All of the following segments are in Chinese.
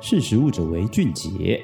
识食物者为俊杰。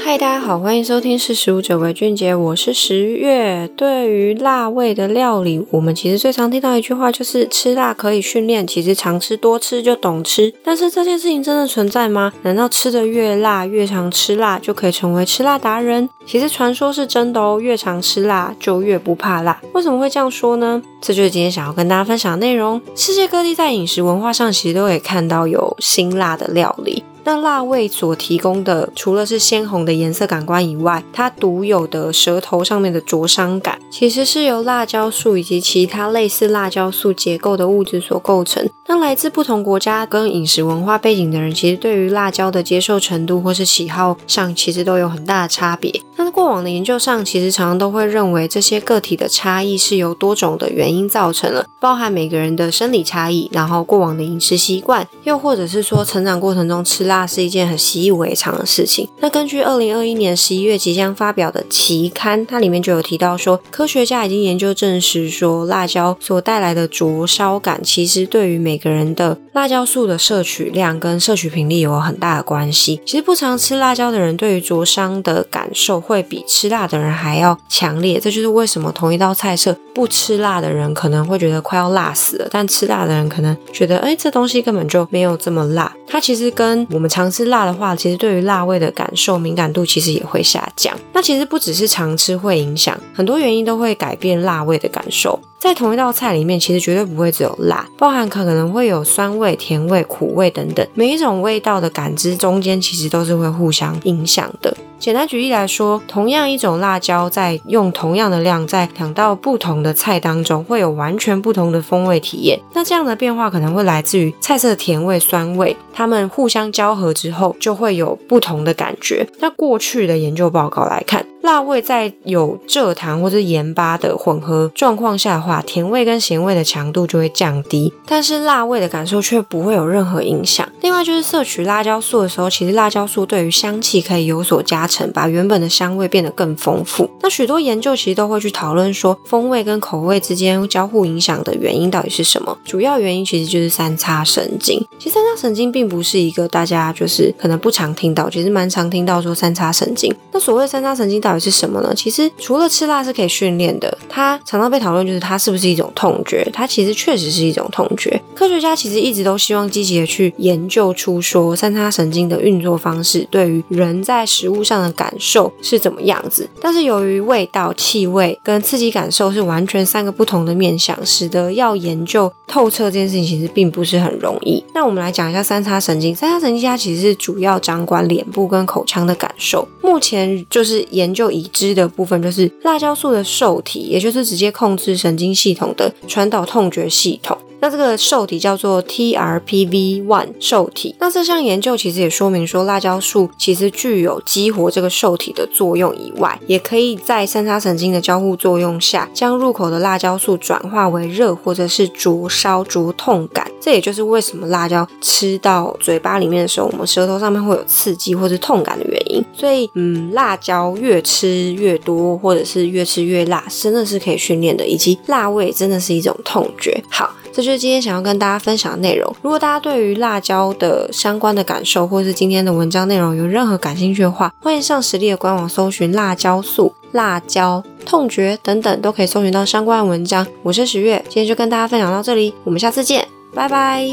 嗨，大家好，欢迎收听《识食物者为俊杰》，我是十月。对于辣味的料理，我们其实最常听到一句话就是“吃辣可以训练”，其实常吃多吃就懂吃。但是这件事情真的存在吗？难道吃得越辣，越常吃辣就可以成为吃辣达人？其实传说是真的哦，越常吃辣就越不怕辣。为什么会这样说呢？这就是今天想要跟大家分享的内容。世界各地在饮食文化上，其实都可以看到有辛辣的料理。那辣味所提供的，除了是鲜红的颜色感官以外，它独有的舌头上面的灼伤感，其实是由辣椒素以及其他类似辣椒素结构的物质所构成。那来自不同国家跟饮食文化背景的人，其实对于辣椒的接受程度或是喜好上，其实都有很大的差别。那过往的研究上，其实常常都会认为这些个体的差异是由多种的原因造成了，包含每个人的生理差异，然后过往的饮食习惯，又或者是说成长过程中吃辣。是一件很习以为常的事情。那根据二零二一年十一月即将发表的期刊，它里面就有提到说，科学家已经研究证实说，辣椒所带来的灼烧感，其实对于每个人的辣椒素的摄取量跟摄取频率有很大的关系。其实不常吃辣椒的人，对于灼伤的感受会比吃辣的人还要强烈。这就是为什么同一道菜色，不吃辣的人可能会觉得快要辣死了，但吃辣的人可能觉得，哎，这东西根本就没有这么辣。它其实跟我们常吃辣的话，其实对于辣味的感受敏感度其实也会下降。那其实不只是常吃会影响，很多原因都会改变辣味的感受。在同一道菜里面，其实绝对不会只有辣，包含可能会有酸味、甜味、苦味等等。每一种味道的感知中间，其实都是会互相影响的。简单举例来说，同样一种辣椒，在用同样的量，在两道不同的菜当中，会有完全不同的风味体验。那这样的变化可能会来自于菜色的甜味、酸味，它们互相交合之后，就会有不同的感觉。那过去的研究报告来看，辣味在有蔗糖或者盐巴的混合状况下的话，甜味跟咸味的强度就会降低，但是辣味的感受却不会有任何影响。另外就是摄取辣椒素的时候，其实辣椒素对于香气可以有所加成，把原本的香味变得更丰富。那许多研究其实都会去讨论说，风味跟口味之间交互影响的原因到底是什么？主要原因其实就是三叉神经。其实三叉神经并不是一个大家就是可能不常听到，其实蛮常听到说三叉神经。那所谓三叉神经到底是什么呢？其实除了吃辣是可以训练的，它常常被讨论就是它是不是一种痛觉？它其实确实是一种痛觉。科学家其实一直都希望积极的去研究出说三叉神经的运作方式对于人在食物上的感受是怎么样子。但是由于味道、气味跟刺激感受是完全三个不同的面向，使得要研究透彻这件事情其实并不是很容易。那我们来讲一下三叉神经。三叉神经它其实是主要掌管脸部跟口腔的感受。目前就是研究已知的部分，就是辣椒素的受体，也就是直接控制神经系统的传导痛觉系统。那这个受体叫做 TRPV1 受体。那这项研究其实也说明说，辣椒素其实具有激活这个受体的作用以外，也可以在三叉神经的交互作用下，将入口的辣椒素转化为热或者是灼烧、灼痛感。这也就是为什么辣椒吃到嘴巴里面的时候，我们舌头上面会有刺激或是痛感的原因。所以，嗯，辣椒越吃越多，或者是越吃越辣，真的是可以训练的，以及辣味真的是一种痛觉。好。这就是今天想要跟大家分享的内容。如果大家对于辣椒的相关的感受，或是今天的文章内容有任何感兴趣的话，欢迎上食力的官网搜寻辣椒素、辣椒、痛觉等等，都可以搜寻到相关的文章。我是十月，今天就跟大家分享到这里，我们下次见，拜拜。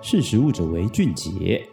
识时务者为俊杰。